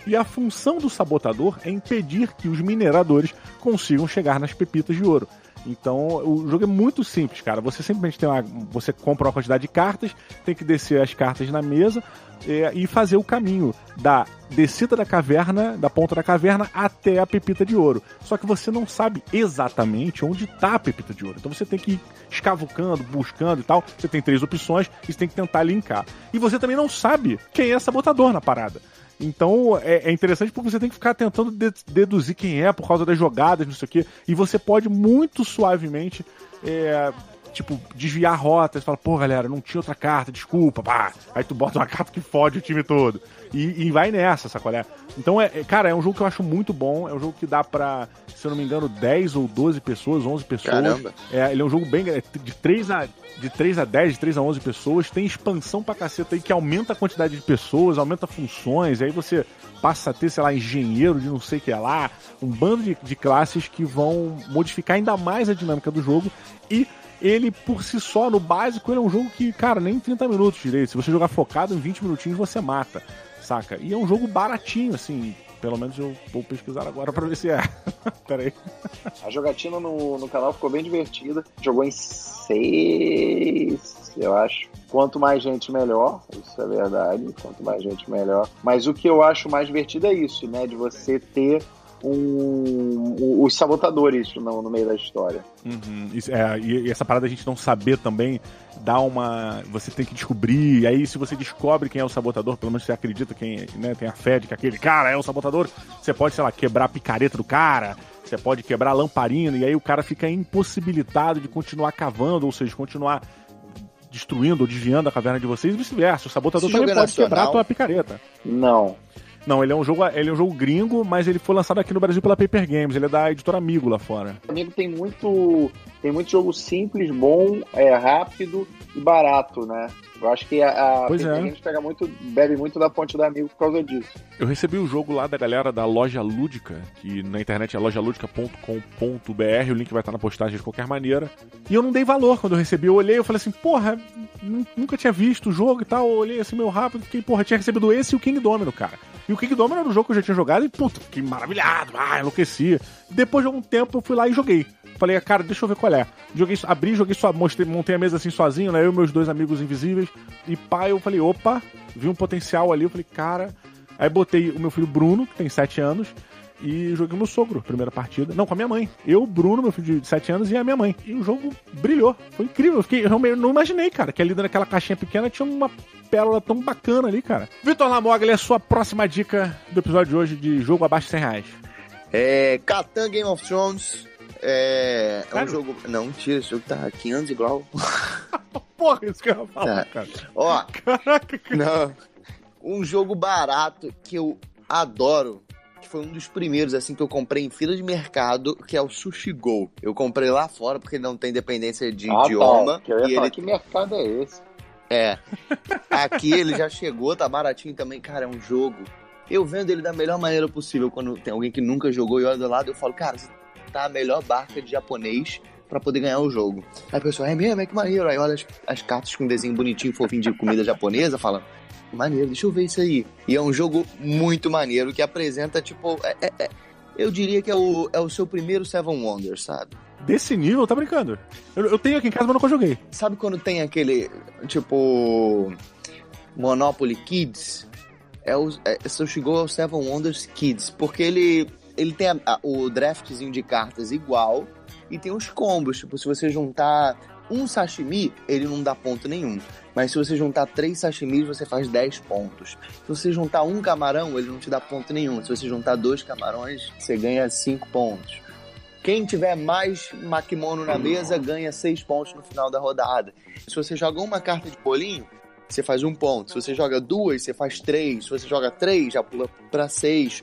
E a função do sabotador é impedir que os mineradores consigam chegar nas pepitas de ouro. Então, o jogo é muito simples, cara. Você simplesmente tem uma, você compra uma quantidade de cartas, tem que descer as cartas na mesa é, e fazer o caminho da descida da caverna, da ponta da caverna até a pepita de ouro. Só que você não sabe exatamente onde está a pepita de ouro. Então você tem que ir escavucando, buscando e tal. Você tem três opções e você tem que tentar linkar. E você também não sabe quem é sabotador na parada. Então é, é interessante porque você tem que ficar tentando de- deduzir quem é por causa das jogadas, não sei o quê. E você pode muito suavemente. é, Tipo, desviar rotas, fala, pô, galera, não tinha outra carta, desculpa, pá. Aí tu bota uma *laughs* carta que fode o time todo. E, e vai nessa, sacolé? Então, é, é- cara, é um jogo que eu acho muito bom. É um jogo que dá pra, se eu não me engano, 10 ou 12 pessoas, 11 pessoas. Caramba. É, ele é um jogo bem de 3 a de 3 a 10, de 3 a 11 pessoas, tem expansão pra caceta aí que aumenta a quantidade de pessoas, aumenta funções, aí você passa a ter, sei lá, engenheiro de não sei o que lá, um bando de, de classes que vão modificar ainda mais a dinâmica do jogo e ele por si só, no básico, ele é um jogo que, cara, nem 30 minutos direito. Se você jogar focado em 20 minutinhos, você mata, saca? E é um jogo baratinho, assim. Pelo menos eu vou pesquisar agora pra ver se é. *laughs* Pera aí. A jogatina no, no canal ficou bem divertida. Jogou em seis, eu acho. Quanto mais gente, melhor. Isso é verdade. Quanto mais gente, melhor. Mas o que eu acho mais divertido é isso, né? De você ter um, o- os sabotadores no, no meio da história. Uhum, isso- é, e, e essa parada a gente não saber também dá uma. Você tem que descobrir, e aí se você descobre quem é o sabotador, pelo menos você acredita quem né, tem a fé de que aquele cara é o sabotador, você pode, sei lá, quebrar a picareta do cara, você pode quebrar a lamparina, e aí o cara fica impossibilitado de continuar cavando, ou seja, continuar destruindo ou desviando a caverna de vocês e vice-versa. O sabotador Esse também pode quebrar a nacional? tua picareta. Não. Não, ele é um jogo, ele é um jogo gringo, mas ele foi lançado aqui no Brasil pela Paper Games. Ele é da editora Amigo lá fora. Amigo tem muito. Tem muito jogo simples, bom, é rápido e barato, né? Eu acho que a, a Pois Paper é. Games pega muito, bebe muito da ponte do amigo por causa disso. Eu recebi o jogo lá da galera da Loja Lúdica, que na internet é lojaludica.com.br, o link vai estar na postagem de qualquer maneira. E eu não dei valor quando eu recebi. Eu olhei e falei assim, porra, nu- nunca tinha visto o jogo e tal. Eu olhei assim meio rápido, fiquei, porra, tinha recebido esse e o King Domino, cara. E o King Domino era um jogo que eu já tinha jogado e, puta, fiquei maravilhado, ah, enlouqueci. Depois de algum tempo eu fui lá e joguei. Falei, cara, deixa eu ver qual é. Joguei, abri, joguei só, mostrei, montei a mesa assim sozinho, né? Eu e meus dois amigos invisíveis. E pá, eu falei, opa, vi um potencial ali. Eu falei, cara. Aí botei o meu filho Bruno, que tem 7 anos, e joguei com meu sogro, primeira partida. Não, com a minha mãe. Eu, Bruno, meu filho de 7 anos, e a minha mãe. E o jogo brilhou. Foi incrível. Eu, fiquei, eu não imaginei, cara, que ali naquela caixinha pequena tinha uma pérola tão bacana ali, cara. Vitor Lamogli, a sua próxima dica do episódio de hoje de jogo abaixo de 100 reais. É. Catan Game of Thrones. É. É um jogo. Não, mentira, esse jogo tá 500 igual. *laughs* Porra, isso que eu ia falar, Tá. cara. Ó, Caraca, cara. não. Um jogo barato que eu adoro. Que foi um dos primeiros, assim, que eu comprei em fila de mercado, que é o Sushi Go. Eu comprei lá fora porque não tem dependência de ah, idioma. tá. Que eu ia e ele que mercado é esse? É. Aqui ele já chegou, tá baratinho também. Cara, é um jogo. Eu vendo ele da melhor maneira possível. Quando tem alguém que nunca jogou e olha do lado, eu falo, cara, você tá a melhor barca de japonês pra poder ganhar o jogo. Aí a pessoa, é mesmo? É que maneiro. Aí olha as, as cartas com um desenho bonitinho, fofinho de comida japonesa, fala, maneiro, deixa eu ver isso aí. E é um jogo muito maneiro que apresenta, tipo, é- é- é- eu diria que é o, é o seu primeiro Seven Wonders, sabe? desse nível, tá brincando. Eu, eu tenho aqui em casa, mas nunca joguei. Sabe quando tem aquele, tipo, Monopoly Kids? É o, é, só chegou ao Seven Wonders Kids, porque ele, ele tem a- a- o draftzinho de cartas igual e tem os combos. Tipo, se você juntar um sashimi, ele não dá ponto nenhum. Mas se você juntar três sashimis, você faz 10 pontos. Se você juntar um camarão, ele não te dá ponto nenhum. Se você juntar dois camarões, você ganha 5 pontos. Quem tiver mais makimono na mesa ganha 6 pontos no final da rodada. Se você joga uma carta de bolinho, você faz um ponto. Se você joga duas, você faz três. Se você joga três, já pula pra seis.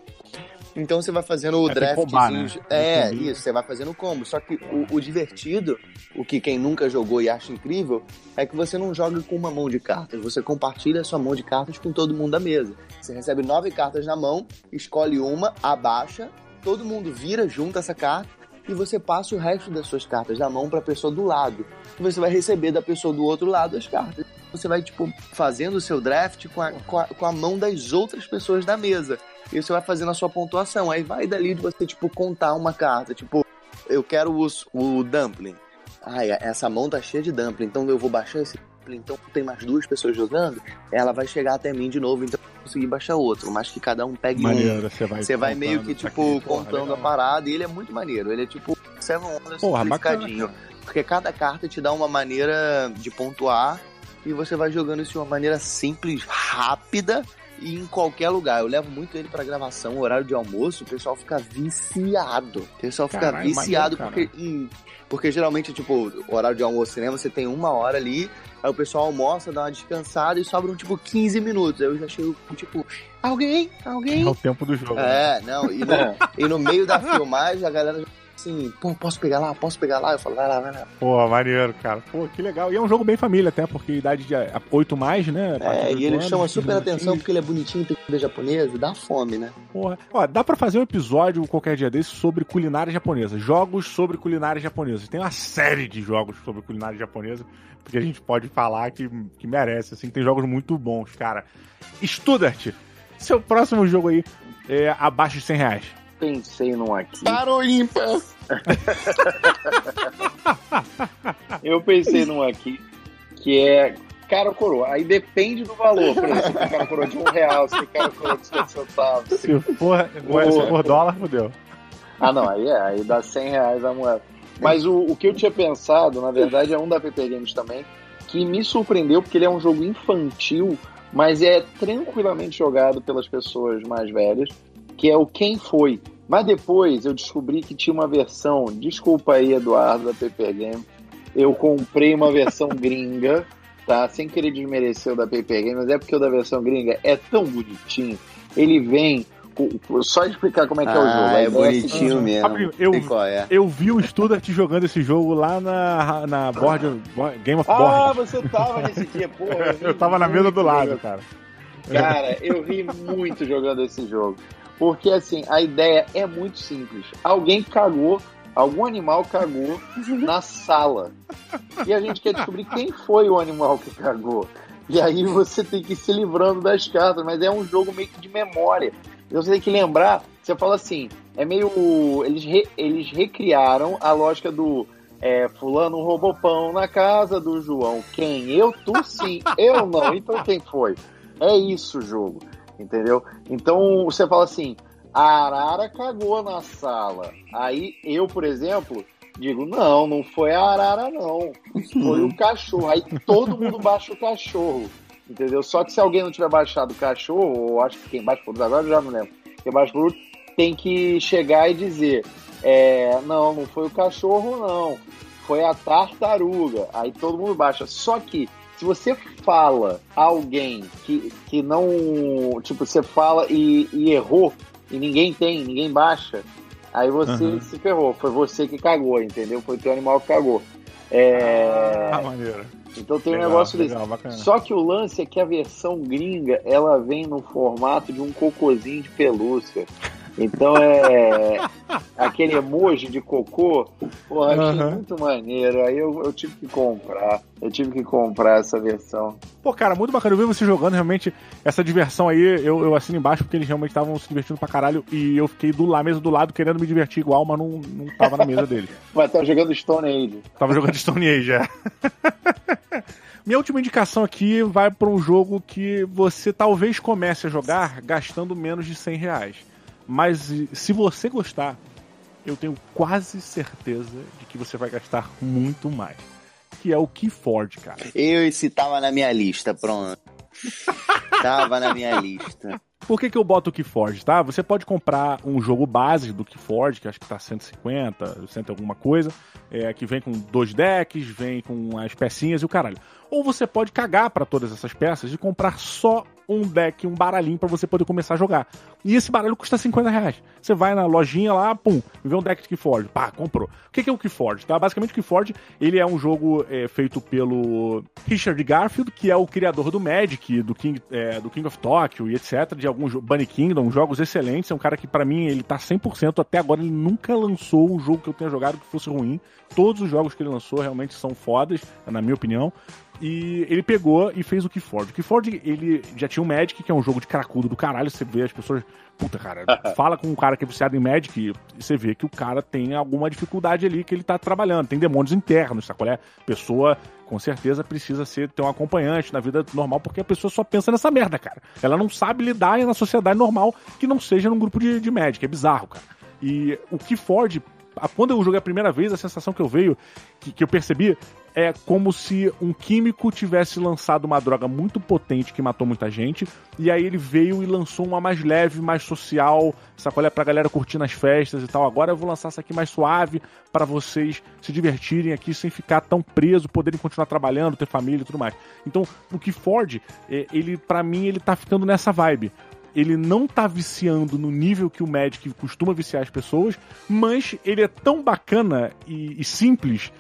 Então você vai fazendo o É, draft. combar, né? É, isso, você vai fazendo o combo. Só que o, o divertido, o que quem nunca jogou e acha incrível, é que você não joga com uma mão de cartas. Você compartilha a sua mão de cartas com todo mundo da mesa. Você recebe nove cartas na mão, escolhe uma, abaixa, todo mundo vira, junta essa carta e você passa o resto das suas cartas da mão para a pessoa do lado. E você vai receber da pessoa do outro lado as cartas. Você vai, tipo, fazendo o seu draft com a, com a, com a mão das outras pessoas da mesa. E você vai fazendo a sua pontuação. Aí vai dali de você, tipo, contar uma carta. Tipo, eu quero os, o dumpling. Ai, essa mão tá cheia de dumpling, então eu vou baixar esse dumpling. Então tem mais duas pessoas jogando, ela vai chegar até mim de novo, então eu vou conseguir baixar outro. Mas que cada um pegue um. Maneiro, você vai. Você vai meio que, tipo, aqui. Porra, contando a parada. E ele é muito maneiro. Ele é tipo Seven Wonders Porra, simplificadinho. Porque cada carta te dá uma maneira de pontuar. E você vai jogando isso de uma maneira simples, rápida e em qualquer lugar. Eu levo muito ele pra gravação, horário de almoço, o pessoal fica viciado. O pessoal fica Caralho, viciado porque, em- porque geralmente, tipo, horário de almoço cinema, você tem uma hora ali, aí o pessoal almoça, dá uma descansada e sobram, tipo, 15 minutos. Aí eu já chego, tipo, alguém, alguém. É o tempo do jogo. né? É, não, e *laughs* no, e no meio da filmagem a galera já assim, pô, posso pegar lá, posso pegar lá? Eu falo, vai lá, vai lá. Pô, maneiro, cara. Pô, que legal. E é um jogo bem família, até, porque idade de 8 mais, né? É, e ele anos, chama 15 super atenção porque ele é bonitinho, tem comida japonesa, dá fome, né? Porra. Ó, dá pra fazer um episódio qualquer dia desse sobre culinária japonesa. Jogos sobre culinária japonesa. Tem uma série de jogos sobre culinária japonesa, porque a gente pode falar que, que merece, assim. Tem jogos muito bons, cara. Studart, seu próximo jogo aí é abaixo de 100 reais. Pensei num aqui. Parou ímpar! *laughs* Eu pensei num aqui que é cara ou coroa. Aí depende do valor. Por exemplo, se tem cara ou coroa de um real, se tem cara ou coroa de 50 centavos. Se for, se for dólar, fodeu. Ah, não, aí é, aí dá 100 reais a moeda. Mas o, o que eu tinha pensado, na verdade, é um da PP Games também, que me surpreendeu porque ele é um jogo infantil, mas é tranquilamente jogado pelas pessoas mais velhas, que é o Quem Foi. Mas depois eu descobri que tinha uma versão, desculpa aí, Eduardo, da PP Games, eu comprei uma versão *laughs* gringa, tá? Sem querer desmerecer o da PP Games, mas é porque o da versão gringa é tão bonitinho. Ele vem. Só explicar como é que é o jogo. Ah, A é a bonitinho mesmo. Eu- Sei qual é. Eu vi o Studart jogando esse jogo lá na, na board, Game of Ah, Board. você tava nesse dia, *laughs* pô. ri Eu tava na mesa do lado, cara. Cara, eu ri muito jogando esse jogo. Porque, assim, a ideia é muito simples. Alguém cagou, algum animal cagou *laughs* na sala. E a gente quer descobrir quem foi o animal que cagou. E aí você tem que ir se livrando das cartas, mas é um jogo meio que de memória. Você tem que lembrar, você fala assim, é meio. Eles, re- eles recriaram a lógica do é, fulano roubou pão na casa do João. Quem? Eu? Tu sim. Eu não. Então quem foi? É isso o jogo. Entendeu? Então você fala assim: a arara cagou na sala. Aí eu, por exemplo, digo: não, não foi a arara, não. Foi o cachorro. Aí todo mundo baixa o cachorro. Entendeu? Só que se alguém não tiver baixado o cachorro, ou acho que quem baixa por agora já não lembro. Quem baixa por tem que chegar e dizer: é, não, não foi o cachorro, não. Foi a tartaruga. Aí todo mundo baixa. Só que se você fala alguém que, que não. Tipo, você fala e, e errou, e ninguém tem, ninguém baixa, aí você Uhum. se ferrou. Foi você que cagou, entendeu? Foi o teu animal que cagou. É, Ah, maneiro. então tem um Legal, negócio desse. legal, bacana. Só que o lance é que a versão gringa, ela vem no formato de um cocôzinho de pelúcia. Então é *laughs* aquele emoji de cocô, porra, achei Aham. muito maneiro. Aí eu, eu tive que comprar. Eu tive que comprar essa versão. Pô, cara, muito bacana. Eu vi você jogando, realmente, essa diversão aí, eu, eu assino embaixo porque eles realmente estavam se divertindo pra caralho e eu fiquei do lá, mesa do lado, querendo me divertir igual, mas não, não tava na mesa deles. *laughs* Mas tá jogando Stone Age. Tava jogando Stone Age, é. *laughs* Minha última indicação aqui vai para um jogo que você talvez comece a jogar gastando menos de 100 reais. Mas se você gostar, eu tenho quase certeza de que você vai gastar muito mais. Que é o Keyforge, cara. Eu esse tava na minha lista, pronto. *laughs* tava na minha lista. Por que, que eu boto o Keyforge, tá? Você pode comprar um jogo base do Keyforge, que acho que tá 150, 100 e alguma coisa, é, que vem com dois decks, vem com as pecinhas e o caralho. Ou você pode cagar pra todas essas peças e comprar só um deck, um baralhinho pra você poder começar a jogar. E esse baralho custa 50 reais. Você vai na lojinha lá, pum, vê um deck de Keyforge, pá, comprou. O que, é o Keyforge? Tá? Basicamente o Keyforge, ele é um jogo é, feito pelo Richard Garfield, que é o criador do Magic, do King, é, do King of Tokyo e etc, de alguns Bunny Kingdom, jogos excelentes. É um cara que pra mim ele tá 100%, até agora ele nunca lançou um jogo que eu tenha jogado que fosse ruim. Todos os jogos que ele lançou realmente são fodas, na minha opinião. E ele pegou e fez o Keyforge. O Keyforge, ele já tinha o Magic, que é um jogo de cracudo do caralho. Você vê as pessoas. Puta, cara, fala com um cara que é viciado em Magic e você vê que o cara tem alguma dificuldade ali que ele tá trabalhando. Tem demônios internos, sabe qual é? Pessoa, com certeza, precisa ser, ter um acompanhante na vida normal, porque a pessoa só pensa nessa merda, cara. Ela não sabe lidar na sociedade normal que não seja num grupo de, de Magic. É bizarro, cara. E o Keyforge, a- quando eu joguei a primeira vez, a sensação que eu veio, que, que eu percebi, é como se um químico tivesse lançado uma droga muito potente que matou muita gente, e aí ele veio e lançou uma mais leve, mais social, sacolé pra galera curtir nas festas e tal. Agora eu vou lançar essa aqui mais suave para vocês se divertirem aqui sem ficar tão preso, poderem continuar trabalhando, ter família e tudo mais. Então, o que Ford, é, ele para mim ele tá ficando nessa vibe ele não tá viciando no nível que o Magic costuma viciar as pessoas, mas ele é tão bacana e, e simples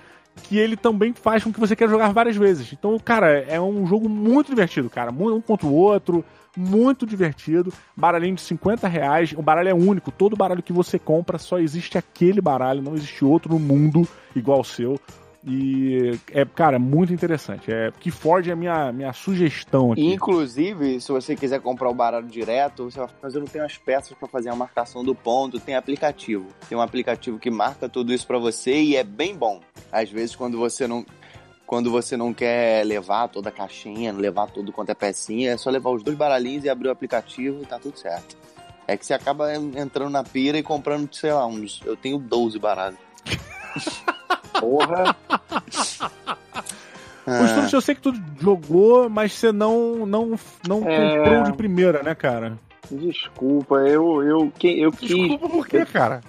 que ele também faz com que você queira jogar várias vezes. Então, cara, é um jogo muito divertido, cara. Um contra o outro, muito divertido. Baralhinho de 50 reais. O baralho é único. Todo baralho que você compra só existe aquele baralho, não existe outro no mundo igual ao seu. E é, cara, muito interessante. É que Ford é a minha, minha sugestão aqui. Inclusive, se você quiser comprar o baralho direto, você vai fazer, não tem as peças pra fazer a marcação do ponto, tem aplicativo. Tem um aplicativo que marca tudo isso pra você e é bem bom. Às vezes quando você não quando você não quer levar toda a caixinha, levar tudo quanto é pecinha, é só levar os dois baralhinhos e abrir o aplicativo e tá tudo certo. É que você acaba entrando na pira e comprando, sei lá, uns. Eu tenho 12 baralhos. *laughs* Porra. *laughs* Ah. Costumes, eu sei que tu jogou, mas você não, não, não É. comprou de primeira, né, cara? Desculpa, eu, eu, que- eu quis. Desculpa por quê, cara?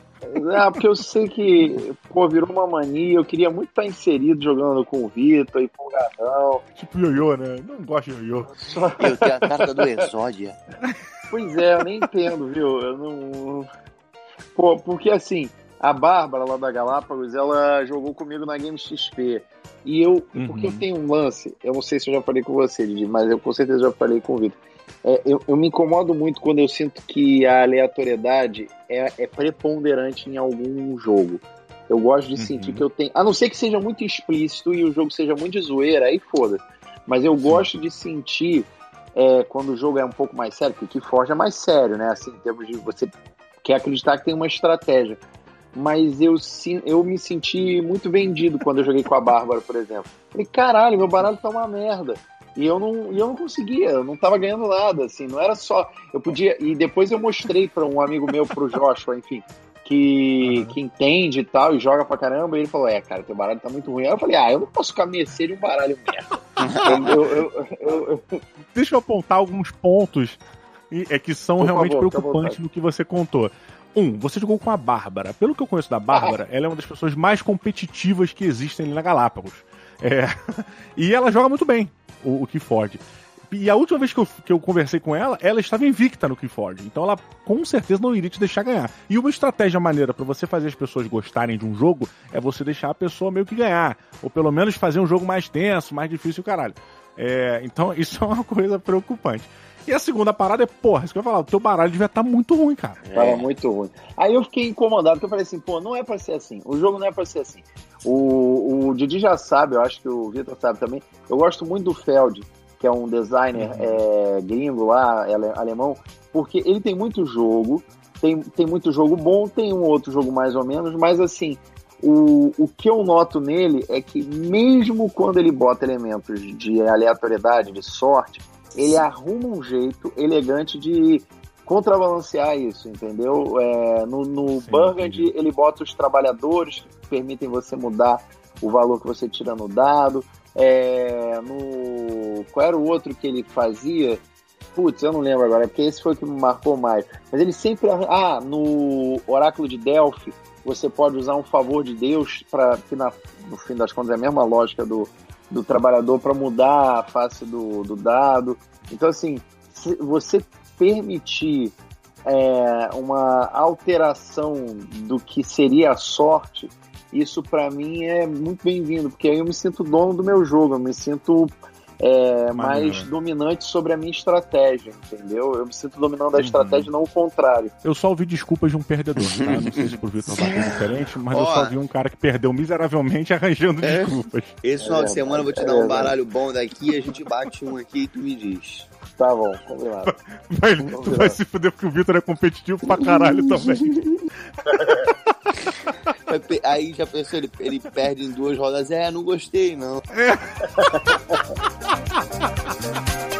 Ah, porque eu sei que, pô, virou uma mania. Eu queria muito estar inserido jogando com o Vitor, empolgadão. Tipo ioiô, né? Não gosto de ioiô. Só... Eu tenho a carta do Exódia. Pois é, eu nem entendo, viu? Eu não. Pô, porque assim, a Bárbara lá da Galápagos, ela jogou comigo na Game XP. E eu, Uhum. porque eu tenho um lance, eu não sei se eu já falei com você, Didi, mas eu com certeza já falei com o Vitor. É, eu, eu me incomodo muito quando eu sinto que a aleatoriedade é, é preponderante em algum jogo. Eu gosto de Uhum. sentir que eu tenho. A não ser que seja muito explícito e o jogo seja muito de zoeira, aí foda. Mas eu gosto de sentir é, quando o jogo é um pouco mais sério, porque que Forge é mais sério, né? Assim, em termos de você quer acreditar que tem uma estratégia. Mas eu, eu me senti muito vendido quando eu joguei com a Bárbara, por exemplo. Falei, caralho, meu baralho tá uma merda. E eu não, eu não conseguia, eu não tava ganhando nada, assim, não era só. Eu podia. E depois eu mostrei para um amigo meu, pro Joshua, enfim, que, que entende e tal, e joga pra caramba, e ele falou: É, cara, teu baralho tá muito ruim. Aí eu falei: Ah, eu não posso mercê de um baralho merda. *laughs* eu, eu, eu- Deixa eu apontar alguns pontos é que são Por realmente favor, preocupantes no que você contou. Um, você jogou com a Bárbara. Pelo que eu conheço da Bárbara, *laughs* ela é uma das pessoas mais competitivas que existem ali na Galápagos. É, *laughs* E ela joga muito bem, o, o Keyforge. E a última vez que eu, que eu conversei com ela, ela estava invicta no Keyforge. Então ela com certeza não iria te deixar ganhar. E uma estratégia maneira para você fazer as pessoas gostarem de um jogo é você deixar a pessoa meio que ganhar. Ou pelo menos fazer um jogo mais tenso, mais difícil, caralho. É, então *laughs* isso é uma coisa preocupante. E a segunda parada é, porra, isso que eu ia falar, o teu baralho devia estar muito ruim, cara. Tava muito ruim. Aí eu fiquei incomodado, porque eu falei assim, pô, não é pra ser assim. O jogo não é pra ser assim. O, o Didi já sabe, eu acho que o Vitor sabe também. Eu gosto muito do Feld, que é um designer é, gringo lá, ale- alemão, porque ele tem muito jogo, tem, tem muito jogo bom, tem um outro jogo mais ou menos, mas assim, o, o que eu noto nele é que mesmo quando ele bota elementos de aleatoriedade, de sorte, ele arruma um jeito elegante de contrabalancear isso, entendeu? É, no no Sim, Burgundy, entendi. ele bota os trabalhadores que permitem você mudar o valor que você tira no dado. É, no qual era o outro que ele fazia? Putz, eu não lembro agora, porque esse foi o que me marcou mais. Mas ele sempre. Ah, no Oráculo de Delphi, você pode usar um favor de Deus para que na- no fim das contas é a mesma lógica do, do trabalhador para mudar a face do, do dado. Então, assim, você permitir é, uma alteração do que seria a sorte, isso para mim é muito bem-vindo, porque aí eu me sinto dono do meu jogo, eu me sinto é, mais dominante sobre a minha estratégia, entendeu? Eu me sinto dominando a Uhum. estratégia, não o contrário. Eu só ouvi desculpas de um perdedor, tá? Não sei se pro Vitor vai ser diferente, mas eu Ó. só vi um cara que perdeu miseravelmente arranjando É? desculpas. Esse final de É, semana eu vou te é dar um baralho bom daqui, a gente bate um aqui e tu me diz. Tá bom, combinado. *laughs* Mas ver. vai se fuder porque o Vitor é competitivo pra caralho *laughs* também. Aí já pensou, ele, ele perde em duas rodas. É, não gostei, não. *laughs*